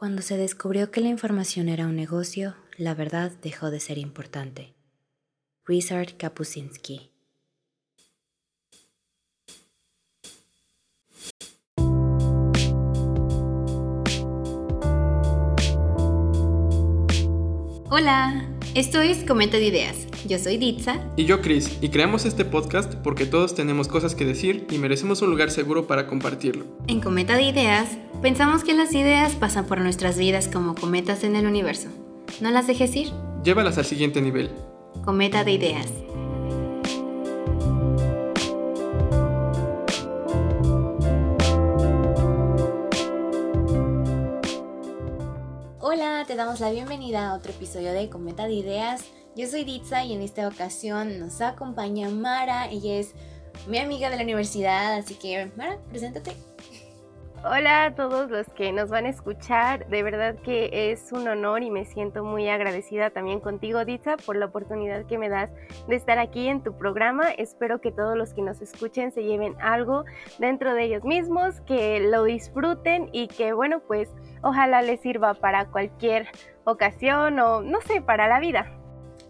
Cuando se descubrió que la información era un negocio, la verdad dejó de ser importante. Richard Kapuscinski Hola, esto es Comenta de Ideas. Yo soy Ditza. Y yo Chris, y creamos este podcast porque todos tenemos cosas que decir y merecemos un lugar seguro para compartirlo. En Cometa de Ideas, pensamos que las ideas pasan por nuestras vidas como cometas en el universo. ¿No las dejes ir? Llévalas al siguiente nivel. Cometa de Ideas. Te damos la bienvenida a otro episodio de Cometa de Ideas. Yo soy Ditza y en esta ocasión nos acompaña Mara. Ella es mi amiga de la universidad, así que Mara, preséntate. Hola a todos los que nos van a escuchar. De verdad que es un honor y me siento muy agradecida también contigo, Ditza, por la oportunidad que me das de estar aquí en tu programa. Espero que todos los que nos escuchen se lleven algo dentro de ellos mismos, que lo disfruten y que, bueno, pues ojalá les sirva para cualquier ocasión o, no sé, para la vida.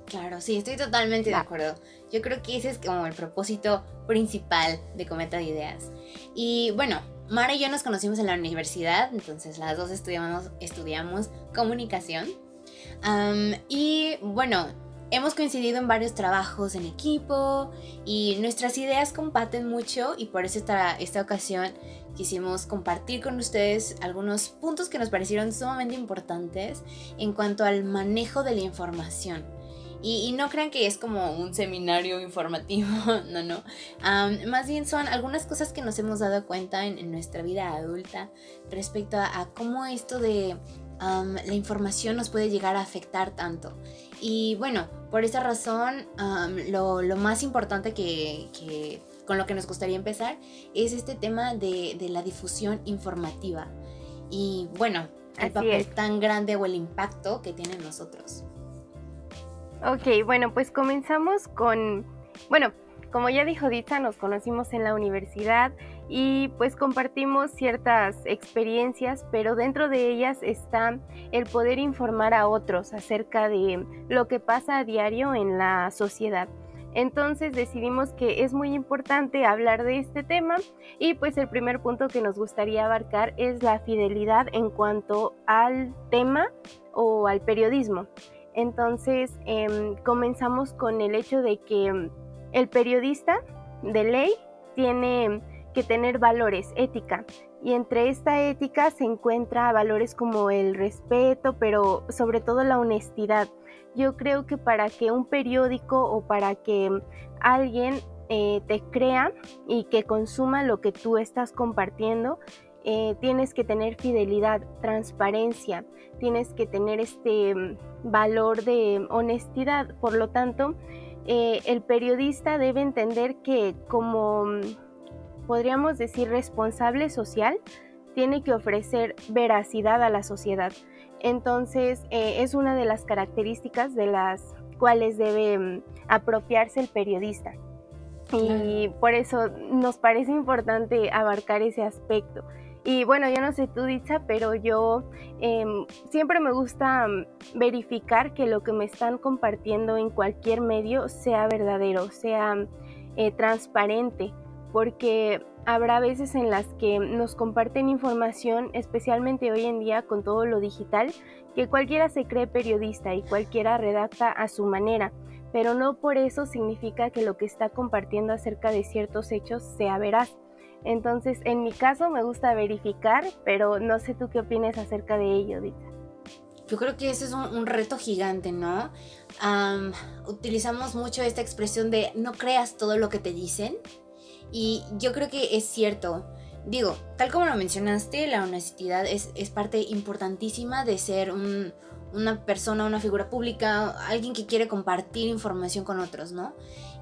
Claro, sí, estoy totalmente de acuerdo. Yo creo que ese es como el propósito principal de Cometa de Ideas. Y bueno, Mara y yo nos conocimos en la universidad, entonces las dos estudiamos, estudiamos comunicación. y bueno, hemos coincidido en varios trabajos en equipo y nuestras ideas comparten mucho y por eso esta, esta ocasión quisimos compartir con ustedes algunos puntos que nos parecieron sumamente importantes en cuanto al manejo de la información. Y, no crean que es como un seminario informativo, no, no. más bien son algunas cosas que nos hemos dado cuenta en, nuestra vida adulta respecto a, cómo esto de la información nos puede llegar a afectar tanto. Y bueno, por esa razón, lo, más importante que, con lo que nos gustaría empezar es este tema de, la difusión informativa. Y bueno, el papel tan grande o el impacto que tienen nosotros. Ok, bueno, pues comenzamos con, bueno, como ya dijo Dita, nos conocimos en la universidad y pues compartimos ciertas experiencias, pero dentro de ellas está el poder informar a otros acerca de lo que pasa a diario en la sociedad. Entonces decidimos que es muy importante hablar de este tema y pues el primer punto que nos gustaría abarcar es la fidelidad en cuanto al tema o al periodismo. Entonces em, comenzamos con el hecho de que em, el periodista de ley tiene que tener valores, ética. Y entre esta ética se encuentra valores como el respeto, pero sobre todo la honestidad. Yo creo que para que un periódico o para que alguien eh, te crea y que consuma lo que tú estás compartiendo, eh, tienes que tener fidelidad, transparencia, tienes que tener este mm, valor de honestidad. Por lo tanto, eh, el periodista debe entender que como mm, podríamos decir responsable social, tiene que ofrecer veracidad a la sociedad. Entonces, eh, es una de las características de las cuales debe mm, apropiarse el periodista. Y por eso nos parece importante abarcar ese aspecto. Y bueno, yo no sé tú, Dicha, pero yo em, siempre me gusta mm, verificar que lo que me están compartiendo en cualquier medio sea verdadero, sea eh, transparente, porque habrá veces en las que nos comparten información, especialmente hoy en día con todo lo digital, que cualquiera se cree periodista y cualquiera redacta a su manera, pero no por eso significa que lo que está compartiendo acerca de ciertos hechos sea veraz. Entonces, en mi caso me gusta verificar, pero no sé tú qué opinas acerca de ello, Dita. Yo creo que ese es un, reto gigante, ¿no? utilizamos mucho esta expresión de no creas todo lo que te dicen y yo creo que es cierto. Digo, tal como lo mencionaste, la honestidad es, parte importantísima de ser una persona, una figura pública, alguien que quiere compartir información con otros, ¿no?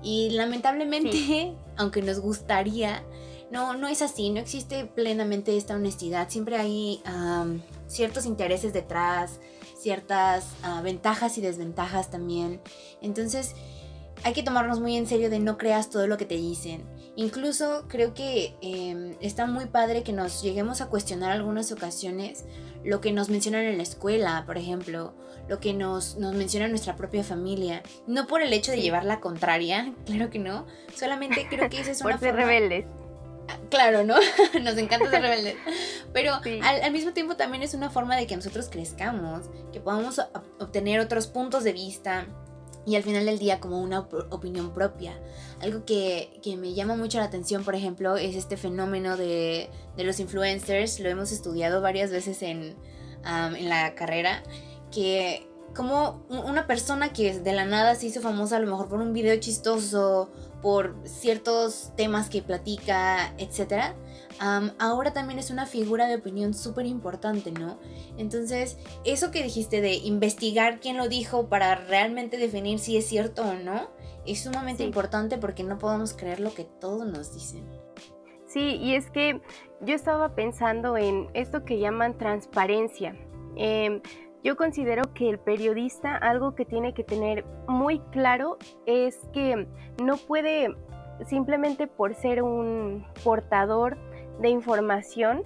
Y lamentablemente, aunque nos gustaría, no, no es así, no existe plenamente esta honestidad, siempre hay ciertos intereses detrás, ciertas ah, ventajas y desventajas también. Entonces hay que tomarnos muy en serio de no creas todo lo que te dicen. Incluso creo que em, está muy padre que nos lleguemos a cuestionar algunas ocasiones lo que nos mencionan en la escuela, por ejemplo, lo que nos, nos menciona nuestra propia familia. No por el hecho de llevar la contraria, claro que no, solamente creo que esa es una por ser rebeldes. Claro, ¿no? Nos encanta ser rebeldes. Pero al, al, mismo tiempo también es una forma de que nosotros crezcamos, que podamos obtener otros puntos de vista, y al final del día como una opinión propia. Algo que, que, me llama mucho la atención, por ejemplo, es este fenómeno de, de los influencers. Lo hemos estudiado varias veces en, en la carrera, que como una persona que de la nada se hizo famosa a lo mejor por un video chistoso, por ciertos temas que platica, etcétera, ahora también es una figura de opinión súper importante, ¿no? Entonces, eso que dijiste de investigar quién lo dijo para realmente definir si es cierto o no, es sumamente importante porque no podemos creer lo que todos nos dicen. Sí, y es que yo estaba pensando en esto que llaman transparencia. Em, yo considero que el periodista algo que tiene que tener muy claro es que no puede simplemente por ser un portador de información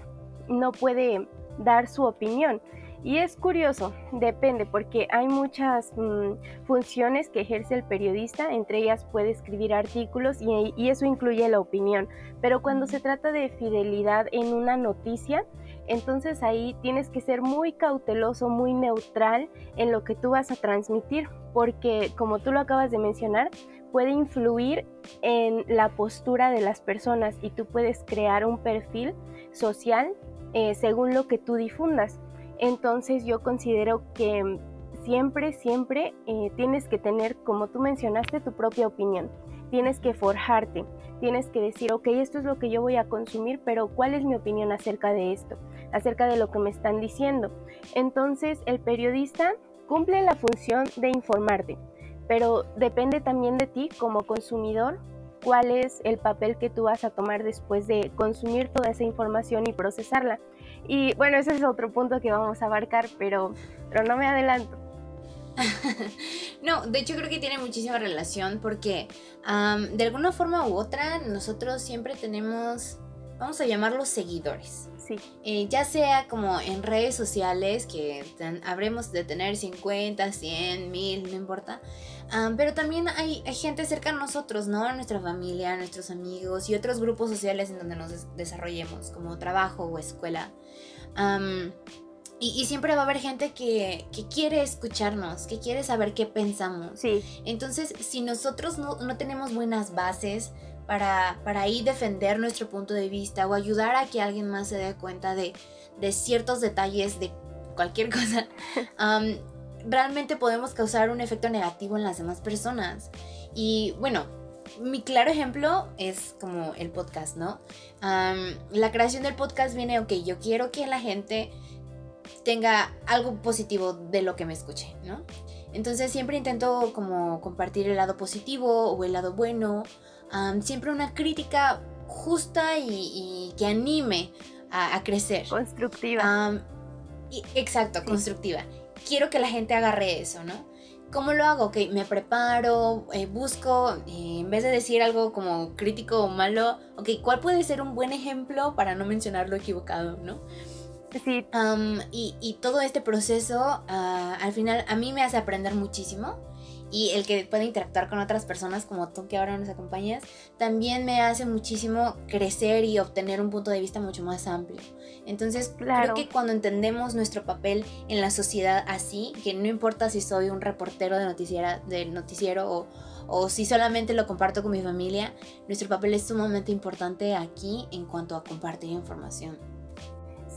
no puede dar su opinión. Y es curioso, depende, porque hay muchas mm, funciones que ejerce el periodista, entre ellas puede escribir artículos y, y, eso incluye la opinión. Pero cuando se trata de fidelidad en una noticia, entonces ahí tienes que ser muy cauteloso, muy neutral en lo que tú vas a transmitir, porque como tú lo acabas de mencionar, puede influir en la postura de las personas y tú puedes crear un perfil social eh, según lo que tú difundas. Entonces yo considero que siempre, siempre eh, tienes que tener, como tú mencionaste, tu propia opinión. Tienes que forjarte, tienes que decir, ok, esto es lo que yo voy a consumir, pero ¿cuál es mi opinión acerca de esto? Acerca de lo que me están diciendo. Entonces el periodista cumple la función de informarte, pero depende también de ti como consumidor cuál es el papel que tú vas a tomar después de consumir toda esa información y procesarla. Y bueno, ese es otro punto que vamos a abarcar, pero, pero no me adelanto. no, de hecho creo que tiene muchísima relación porque de alguna forma u otra nosotros siempre tenemos, vamos a llamarlos seguidores. Sí. Eh, ya sea como en redes sociales, que habremos de tener 50, 100, 1000, no importa pero también hay, gente cerca a nosotros, ¿no? Nuestra familia, nuestros amigos y otros grupos sociales en donde nos desarrollemos, como trabajo o escuela. Y, siempre va a haber gente que, quiere escucharnos, que quiere saber qué pensamos. Sí. Entonces, si nosotros no, tenemos buenas bases para, para ahí defender nuestro punto de vista o ayudar a que alguien más se dé cuenta de, de ciertos detalles de cualquier cosa, realmente podemos causar un efecto negativo en las demás personas. Y bueno, mi claro ejemplo es como el podcast, ¿no? la creación del podcast viene, ok, yo quiero que la gente tenga algo positivo de lo que me escuche, ¿no? Entonces siempre intento como compartir el lado positivo o el lado bueno, siempre una crítica justa y, que anime a, crecer. Constructiva. y, exacto, constructiva quiero que la gente agarre eso, ¿no? ¿Cómo lo hago? Ok, me preparo, eh, busco, eh, en vez de decir algo como crítico o malo, ok, ¿cuál puede ser un buen ejemplo para no mencionar lo equivocado, ¿no? Sí. y, y, todo este proceso, ah, al final, a mí me hace aprender muchísimo y el que pueda interactuar con otras personas como tú que ahora nos acompañas, también me hace muchísimo crecer y obtener un punto de vista mucho más amplio. Entonces, creo que cuando entendemos nuestro papel en la sociedad así, que no importa si soy un reportero de, noticiera, de noticiero o, o si solamente lo comparto con mi familia, nuestro papel es sumamente importante aquí en cuanto a compartir información.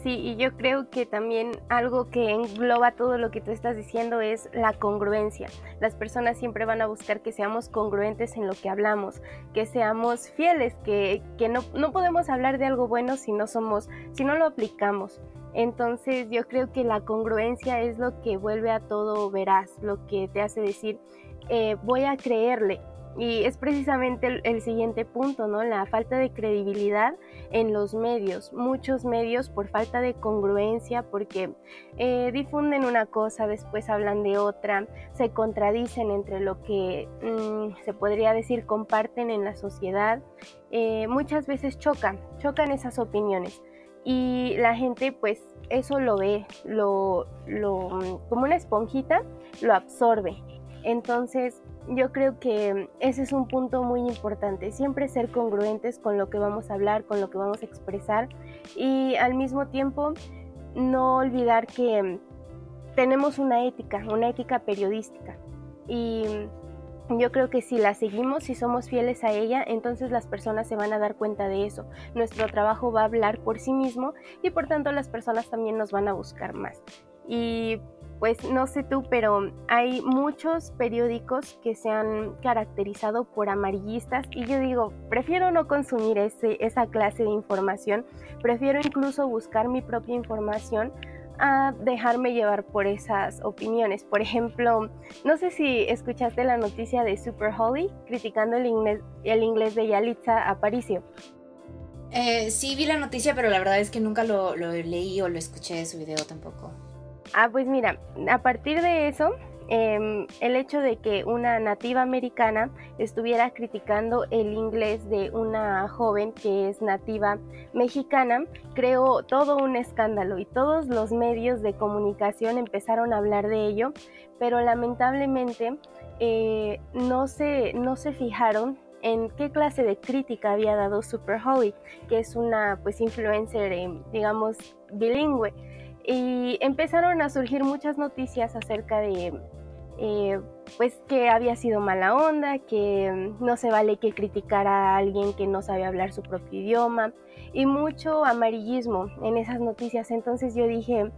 Sí, y yo creo que también algo que engloba todo lo que tú estás diciendo es la congruencia. Las personas siempre van a buscar que seamos congruentes en lo que hablamos, que seamos fieles, que, que no, no podemos hablar de algo bueno si no somos, si no lo aplicamos. Entonces yo creo que la congruencia es lo que vuelve a todo veraz, lo que te hace decir, eh, voy a creerle, y es precisamente el, siguiente punto, ¿no? La falta de credibilidad en los medios. Muchos medios por falta de congruencia, porque eh, difunden una cosa, después hablan de otra, se contradicen entre lo que mm, se podría decir comparten en la sociedad. Eh, muchas veces chocan, chocan esas opiniones. Y la gente pues eso lo ve, lo, lo, como una esponjita, lo absorbe. Entonces, yo creo que ese es un punto muy importante, siempre ser congruentes con lo que vamos a hablar, con lo que vamos a expresar y al mismo tiempo no olvidar que tenemos una ética, una ética periodística y yo creo que si la seguimos, si somos fieles a ella, entonces las personas se van a dar cuenta de eso. Nuestro trabajo va a hablar por sí mismo y por tanto las personas también nos van a buscar más. Y pues no sé tú, pero hay muchos periódicos que se han caracterizado por amarillistas y yo digo, prefiero no consumir ese, esa clase de información, prefiero incluso buscar mi propia información a dejarme llevar por esas opiniones. Por ejemplo, no sé si escuchaste la noticia de Super Holly criticando el inglés, el inglés de Yalitza Aparicio. Eh, sí vi la noticia, pero la verdad es que nunca lo, lo leí o lo escuché de su video tampoco. Ah, pues mira, a partir de eso, Em, el hecho de que una nativa americana estuviera criticando el inglés de una joven que es nativa mexicana creó todo un escándalo y todos los medios de comunicación empezaron a hablar de ello, pero lamentablemente eh, no, se, no se fijaron en qué clase de crítica había dado Super Holly, que es una pues influencer, eh, digamos, bilingüe y empezaron a surgir muchas noticias acerca de eh, pues que había sido mala onda, que no se vale que criticara a alguien que no sabe hablar su propio idioma y mucho amarillismo en esas noticias. Entonces yo dije,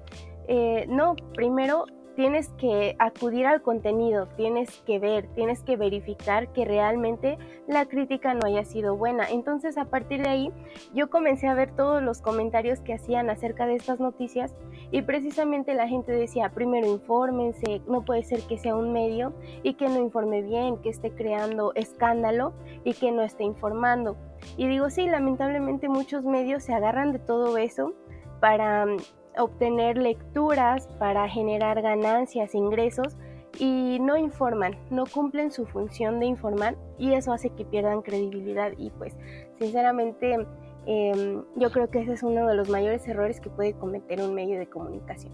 eh, no, primero tienes que acudir al contenido, tienes que ver, tienes que verificar que realmente la crítica no haya sido buena. Entonces a partir de ahí yo comencé a ver todos los comentarios que hacían acerca de estas noticias y precisamente la gente decía, primero infórmense, no puede ser que sea un medio y que no informe bien, que esté creando escándalo y que no esté informando. Y digo, sí, lamentablemente muchos medios se agarran de todo eso para obtener lecturas, para generar ganancias, ingresos y no informan, no cumplen su función de informar y eso hace que pierdan credibilidad y pues sinceramente em, yo creo que ese es uno de los mayores errores que puede cometer un medio de comunicación.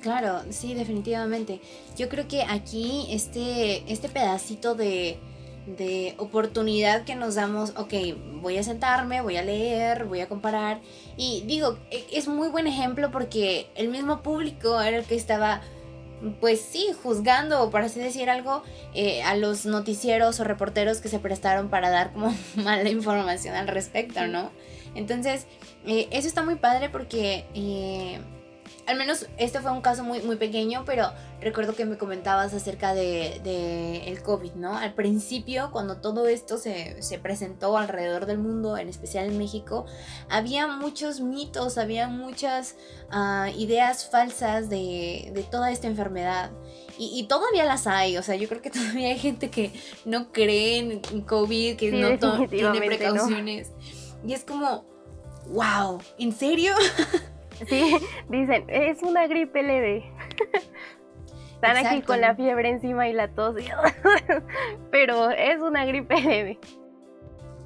Claro, sí, definitivamente. Yo creo que aquí este, este pedacito de, de oportunidad que nos damos, ok, voy a sentarme, voy a leer, voy a comparar. Y digo, e, es muy buen ejemplo porque el mismo público era el que estaba, pues sí, juzgando, o para así decir algo, eh, a los noticieros o reporteros que se prestaron para dar como mala información al respecto, ¿no? Entonces, eh, eso está muy padre porque... Eh, al menos este fue un caso muy, muy pequeño, pero recuerdo que me comentabas acerca de, el COVID, ¿no? Al principio, cuando todo esto se, presentó alrededor del mundo, en especial en México, había muchos mitos, había muchas ah, ideas falsas de, toda esta enfermedad. Y, todavía las hay, o sea, yo creo que todavía hay gente que no cree en COVID, que no tiene precauciones. Y es como, wow, ¿en serio? Sí, dicen, es una gripe leve. Están aquí con la fiebre encima y la tos, pero es una gripe leve.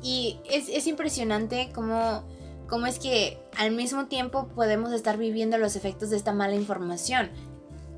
Y es, impresionante cómo, cómo es que al mismo tiempo podemos estar viviendo los efectos de esta mala información.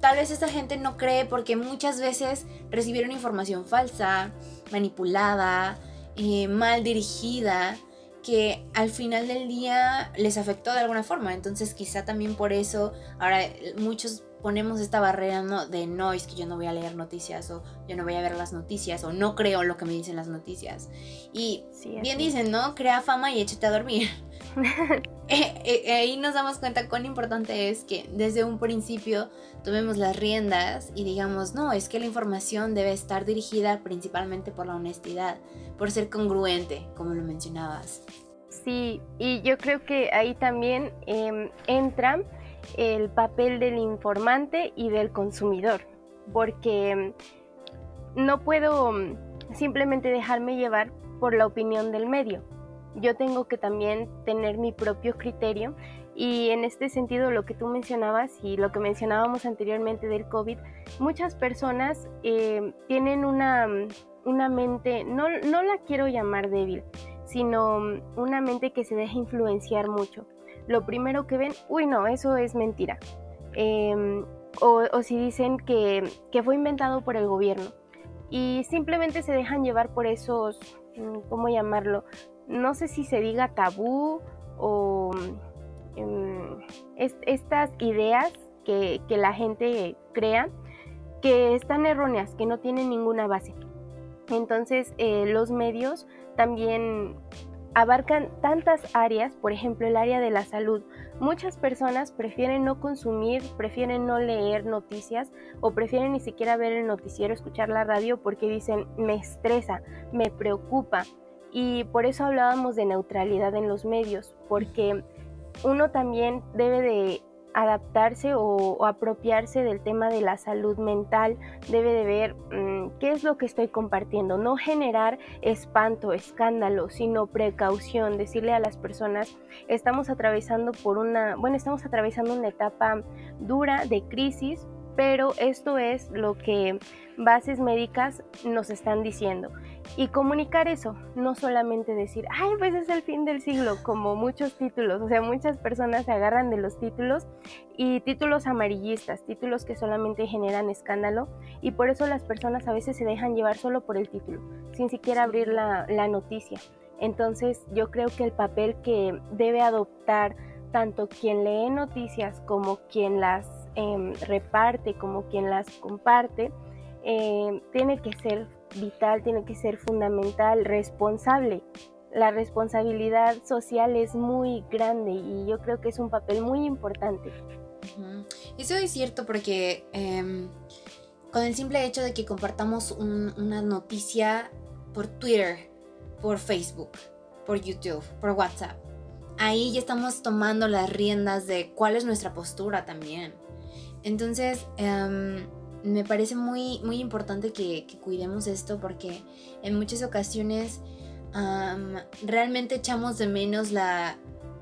Tal vez esta gente no cree porque muchas veces recibieron información falsa, manipulada, eh, mal dirigida que al final del día les afectó de alguna forma. Entonces quizá también por eso ahora muchos ponemos esta barrera ¿no? de no, es que yo no voy a leer noticias o yo no voy a ver las noticias o no creo lo que me dicen las noticias. Y bien dicen, ¿no? Crea fama y échate a dormir. Eh, eh, ahí nos damos cuenta cuán importante es que desde un principio tomemos las riendas y digamos, no, es que la información debe estar dirigida principalmente por la honestidad, por ser congruente, como lo mencionabas. Sí, y yo creo que ahí también em, entra el papel del informante y del consumidor, porque em, no puedo em, simplemente dejarme llevar por la opinión del medio yo tengo que también tener mi propio criterio y en este sentido lo que tú mencionabas y lo que mencionábamos anteriormente del COVID, muchas personas eh, tienen una, una mente, no, no la quiero llamar débil, sino una mente que se deja influenciar mucho. lo primero que ven, uy no, eso es mentira. Em, o, si dicen que, que fue inventado por el gobierno y simplemente se dejan llevar por esos, mm, ¿cómo llamarlo? No sé si se diga tabú o em, estas ideas que, que, la gente crea que están erróneas, que no tienen ninguna base. Entonces eh, los medios también abarcan tantas áreas, por ejemplo el área de la salud. Muchas personas prefieren no consumir, prefieren no leer noticias o prefieren ni siquiera ver el noticiero, escuchar la radio porque dicen me estresa, me preocupa. Y por eso hablábamos de neutralidad en los medios, porque uno también debe de adaptarse o, apropiarse del tema de la salud mental, debe de ver mm, qué es lo que estoy compartiendo, no generar espanto, escándalo, sino precaución, decirle a las personas, estamos atravesando por una, bueno, estamos atravesando una etapa dura de crisis, pero esto es lo que bases médicas nos están diciendo. Y comunicar eso, no solamente decir, ay, pues es el fin del siglo, como muchos títulos, o sea, muchas personas se agarran de los títulos y títulos amarillistas, títulos que solamente generan escándalo y por eso las personas a veces se dejan llevar solo por el título, sin siquiera abrir la, noticia. Entonces yo creo que el papel que debe adoptar tanto quien lee noticias como quien las em, reparte, como quien las comparte, eh, tiene que ser vital, tiene que ser fundamental, responsable. La responsabilidad social es muy grande y yo creo que es un papel muy importante. Eso es cierto porque em, con el simple hecho de que compartamos una noticia por Twitter, por Facebook, por YouTube, por WhatsApp, ahí ya estamos tomando las riendas de cuál es nuestra postura también. Entonces, em, me parece muy, muy importante que, cuidemos esto porque en muchas ocasiones realmente echamos de menos la,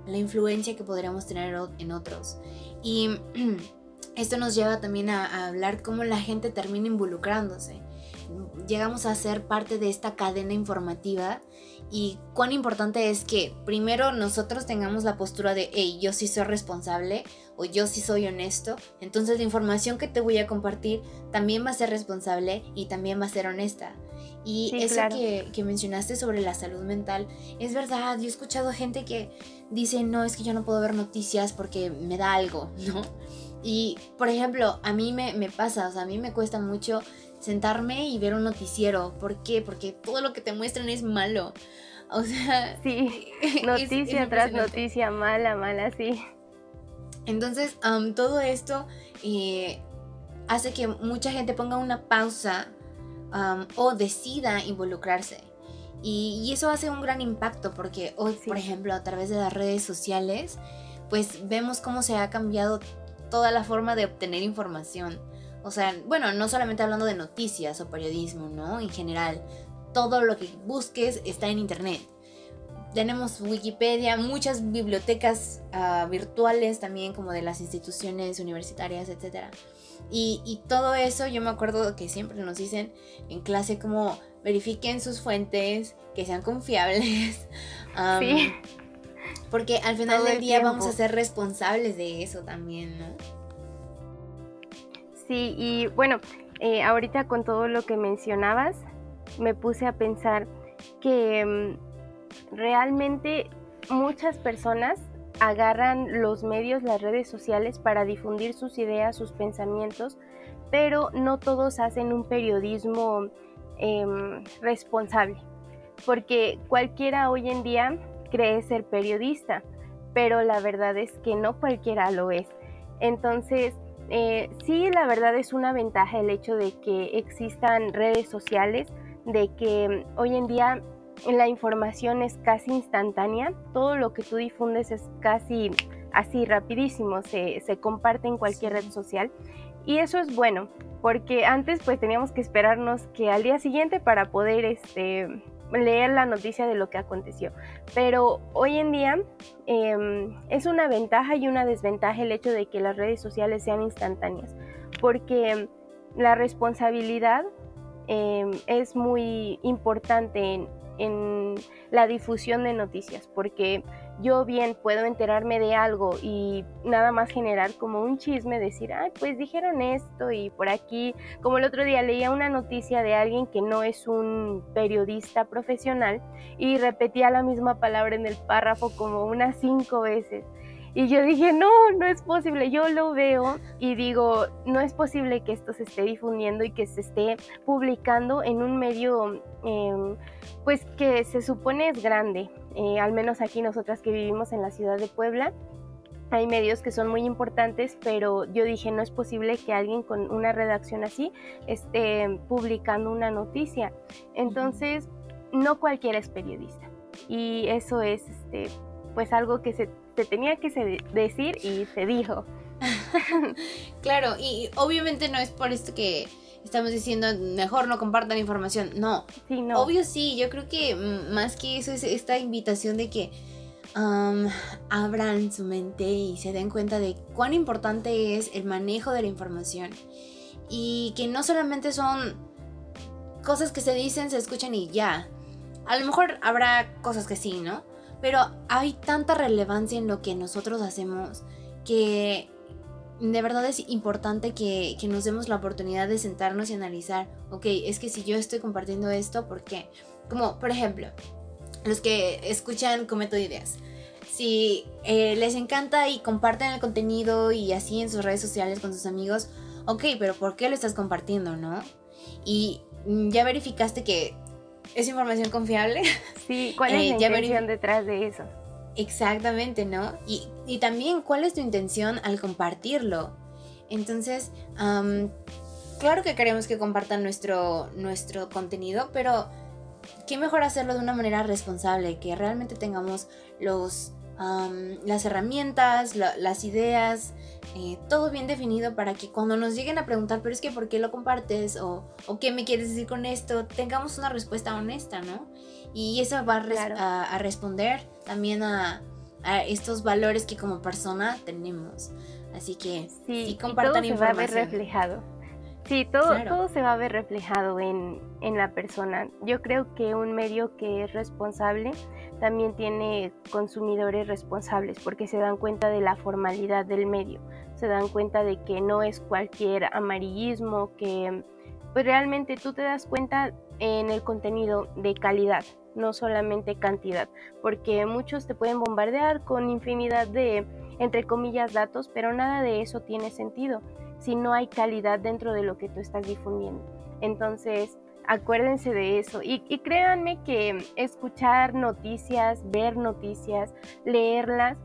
influencia que podríamos tener en otros. Y esto nos lleva también a, a hablar cómo la gente termina involucrándose. Llegamos a ser parte de esta cadena informativa y cuán importante es que primero nosotros tengamos la postura de, hey, yo sí soy responsable o yo sí soy honesto, entonces la información que te voy a compartir también va a ser responsable y también va a ser honesta. Y eso que, que, mencionaste sobre la salud mental, es verdad, yo he escuchado gente que dice, no, es que yo no puedo ver noticias porque me da algo, ¿no? Y, por ejemplo, a mí me, me pasa, o sea, a mí me cuesta mucho sentarme y ver un noticiero. ¿Por qué? Porque todo lo que te muestran es malo. O sea... Sí, noticia tras noticia, mala, mala, sí. Entonces, todo esto eh, hace que mucha gente ponga una pausa o decida involucrarse. Y, eso hace un gran impacto porque hoy, por ejemplo, a través de las redes sociales, pues vemos cómo se ha cambiado toda la forma de obtener información. O sea, bueno, no solamente hablando de noticias o periodismo, ¿no? En general, todo lo que busques está en Internet. Tenemos Wikipedia, muchas bibliotecas ah, virtuales también, como de las instituciones universitarias, etc. Y, todo eso, yo me acuerdo que siempre nos dicen en clase como verifiquen sus fuentes, que sean confiables. sí. Porque al final del día vamos a ser responsables de eso también, ¿no? Sí, y bueno, eh, ahorita con todo lo que mencionabas, me puse a pensar que mm, realmente muchas personas agarran los medios, las redes sociales para difundir sus ideas, sus pensamientos, pero no todos hacen un periodismo em, responsable, porque cualquiera hoy en día cree ser periodista, pero la verdad es que no cualquiera lo es. Entonces, eh, sí, la verdad es una ventaja el hecho de que existan redes sociales, de que hoy en día la información es casi instantánea, todo lo que tú difundes es casi así rapidísimo, se, se comparte en cualquier red social y eso es bueno, porque antes pues teníamos que esperarnos que al día siguiente para poder este, leer la noticia de lo que aconteció. Pero hoy en día em, es una ventaja y una desventaja el hecho de que las redes sociales sean instantáneas, porque la responsabilidad em, es muy importante en, la difusión de noticias, porque yo bien puedo enterarme de algo y nada más generar como un chisme, decir, ay, pues dijeron esto y por aquí, como el otro día leía una noticia de alguien que no es un periodista profesional y repetía la misma palabra en el párrafo como unas cinco veces. Y yo dije, no, no es posible. Yo lo veo y digo, no es posible que esto se esté difundiendo y que se esté publicando en un medio, em, pues que se supone es grande. Eh, al menos aquí nosotras que vivimos en la ciudad de Puebla, hay medios que son muy importantes, pero yo dije, no es posible que alguien con una redacción así esté publicando una noticia. Entonces, no cualquiera es periodista. Y eso es, este, pues algo que se te tenía que decir y se dijo. claro, y obviamente no es por esto que estamos diciendo mejor no compartan información. No. Sí, no. Obvio sí, yo creo que más que eso es esta invitación de que abran su mente y se den cuenta de cuán importante es el manejo de la información. Y que no solamente son cosas que se dicen, se escuchan y ya. A lo mejor habrá cosas que sí, ¿no? Pero hay tanta relevancia en lo que nosotros hacemos que de verdad es importante que, nos demos la oportunidad de sentarnos y analizar, ok, es que si yo estoy compartiendo esto, ¿por qué? Como, por ejemplo, los que escuchan Cometo Ideas. Si eh, les encanta y comparten el contenido y así en sus redes sociales con sus amigos, ok, pero ¿por qué lo estás compartiendo, no? Y mm, ya verificaste que ¿Es información confiable? Sí, ¿cuál es la eh, intención detrás de eso? Exactamente, ¿no? Y, también, ¿cuál es tu intención al compartirlo? Entonces, claro que queremos que compartan nuestro, nuestro contenido, pero qué mejor hacerlo de una manera responsable, que realmente tengamos los, las herramientas, las ideas, eh, todo bien definido para que cuando nos lleguen a preguntar, pero es que ¿por qué lo compartes? O, qué me quieres decir con esto, tengamos una respuesta honesta, ¿no? Y eso va a, responder también a, estos valores que como persona tenemos. Así que sí, compartan todo Se va a ver reflejado. Sí, todo, todo se va a ver reflejado en, en la persona. Yo creo que un medio que es responsable también tiene consumidores responsables porque se dan cuenta de la formalidad del medio. Se dan cuenta de que no es cualquier amarillismo, que pues realmente tú te das cuenta en el contenido de calidad, no solamente cantidad, porque muchos te pueden bombardear con infinidad de, entre comillas, datos, pero nada de eso tiene sentido si no hay calidad dentro de lo que tú estás difundiendo. Entonces, acuérdense de eso y, créanme que escuchar noticias, ver noticias, leerlas,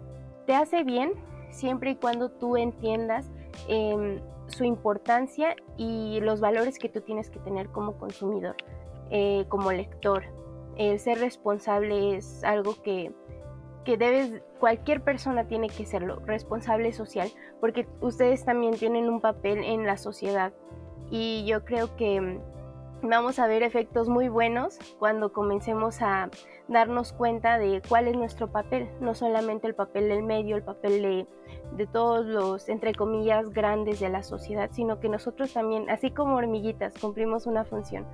te hace bien, siempre y cuando tú entiendas em, su importancia y los valores que tú tienes que tener como consumidor, eh, como lector. El ser responsable es algo que, que debes, cualquier persona tiene que serlo, responsable social, porque ustedes también tienen un papel en la sociedad y yo creo que vamos a ver efectos muy buenos cuando comencemos a darnos cuenta de cuál es nuestro papel, no solamente el papel del medio, el papel de, de, todos los, entre comillas, grandes de la sociedad, sino que nosotros también, así como hormiguitas, cumplimos una función.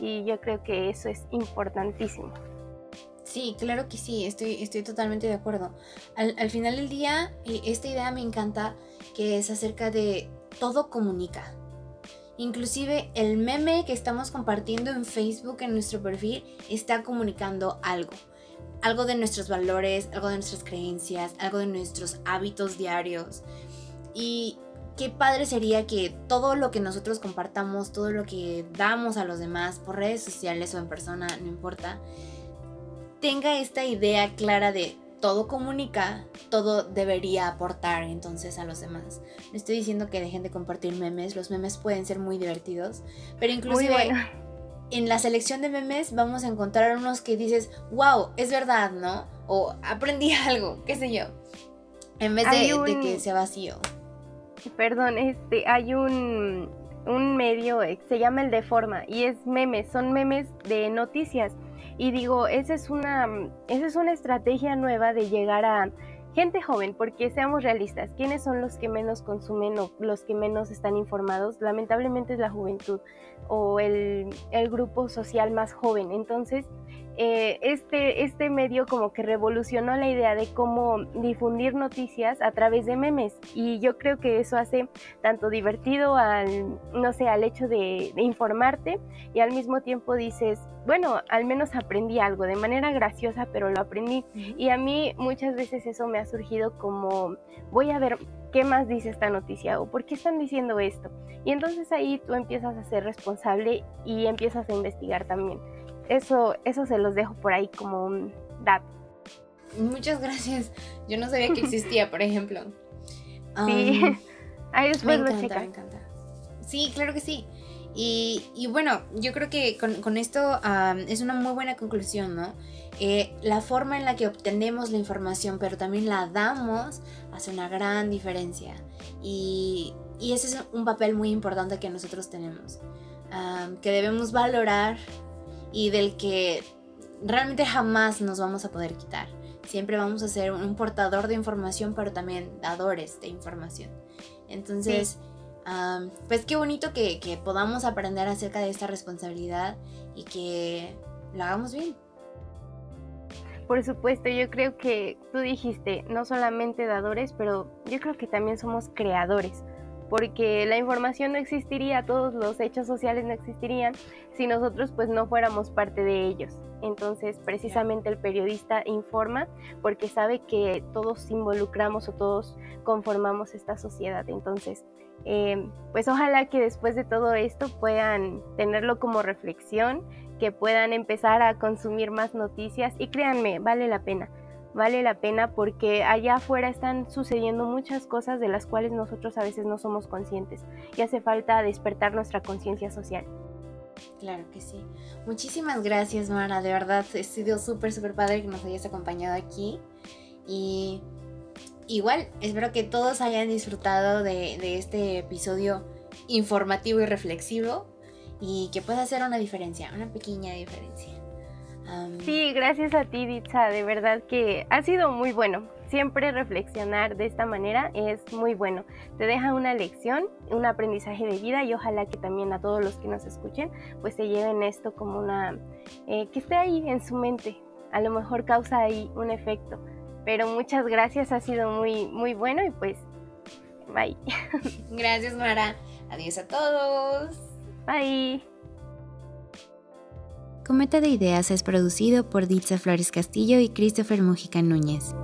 Y yo creo que eso es importantísimo. Sí, claro que sí, estoy, estoy totalmente de acuerdo. Al, al final del día, eh, esta idea me encanta, que es acerca de todo comunica. Inclusive el meme que estamos compartiendo en Facebook en nuestro perfil está comunicando algo. Algo de nuestros valores, algo de nuestras creencias, algo de nuestros hábitos diarios. Y qué padre sería que todo lo que nosotros compartamos, todo lo que damos a los demás por redes sociales o en persona, no importa, tenga esta idea clara de todo comunica, todo debería aportar entonces a los demás. No estoy diciendo que dejen de compartir memes, los memes pueden ser muy divertidos, pero inclusive en la selección de memes vamos a encontrar unos que dices, wow, es verdad, ¿no? O aprendí algo, qué sé yo, en vez de, que sea vacío. Perdón, este, hay un, un medio, eh, se llama el Deforma, y es memes, son memes de noticias y digo, esa es una, esa es una estrategia nueva de llegar a gente joven, porque seamos realistas, ¿quiénes son los que menos consumen o los que menos están informados? Lamentablemente es la juventud o el, el grupo social más joven. Entonces, eh, este, este medio como que revolucionó la idea de cómo difundir noticias a través de memes. Y yo creo que eso hace tanto divertido al, no sé, al hecho de, informarte y al mismo tiempo dices, bueno, al menos aprendí algo de manera graciosa, pero lo aprendí y a mí muchas veces eso me ha surgido como, voy a ver qué más dice esta noticia o por qué están diciendo esto y entonces ahí tú empiezas a ser responsable y empiezas a investigar también eso, eso se los dejo por ahí como un dato. Muchas gracias. Yo no sabía que existía, por ejemplo. Sí. ahí después me encanta, me encanta. Sí, claro que sí. Y, bueno, yo creo que con, esto es una muy buena conclusión, ¿no? Eh, la forma en la que obtenemos la información, pero también la damos, hace una gran diferencia. Y, ese es un papel muy importante que nosotros tenemos, que debemos valorar y del que realmente jamás nos vamos a poder quitar. Siempre vamos a ser un portador de información, pero también dadores de información. Entonces, pues qué bonito que, que podamos aprender acerca de esta responsabilidad y que lo hagamos bien. Por supuesto, yo creo que tú dijiste, no solamente dadores, pero yo creo que también somos creadores porque la información no existiría, todos los hechos sociales no existirían si nosotros pues no fuéramos parte de ellos. Entonces, precisamente el periodista informa porque sabe que todos involucramos o todos conformamos esta sociedad. Entonces, eh, pues ojalá que después de todo esto puedan tenerlo como reflexión, que puedan empezar a consumir más noticias y créanme, vale la pena vale la pena porque allá afuera están sucediendo muchas cosas de las cuales nosotros a veces no somos conscientes y hace falta despertar nuestra conciencia social. Claro que sí. Muchísimas gracias, Mara. De verdad, ha sido súper, súper padre que nos hayas acompañado aquí. Y igual, espero que todos hayan disfrutado de, de este episodio informativo y reflexivo y que pueda hacer una diferencia, una pequeña diferencia. Sí, gracias a ti, Ditsa. De verdad que ha sido muy bueno. Siempre reflexionar de esta manera es muy bueno. Te deja una lección, un aprendizaje de vida y ojalá que también a todos los que nos escuchen pues se lleven esto como una... Eh, que esté ahí en su mente. A lo mejor causa ahí un efecto. Pero muchas gracias, ha sido muy, muy bueno y pues bye. Gracias, Mara. Adiós a todos. Bye. Cometa de Ideas es producido por Ditza Flores Castillo y Christopher Mujica Núñez.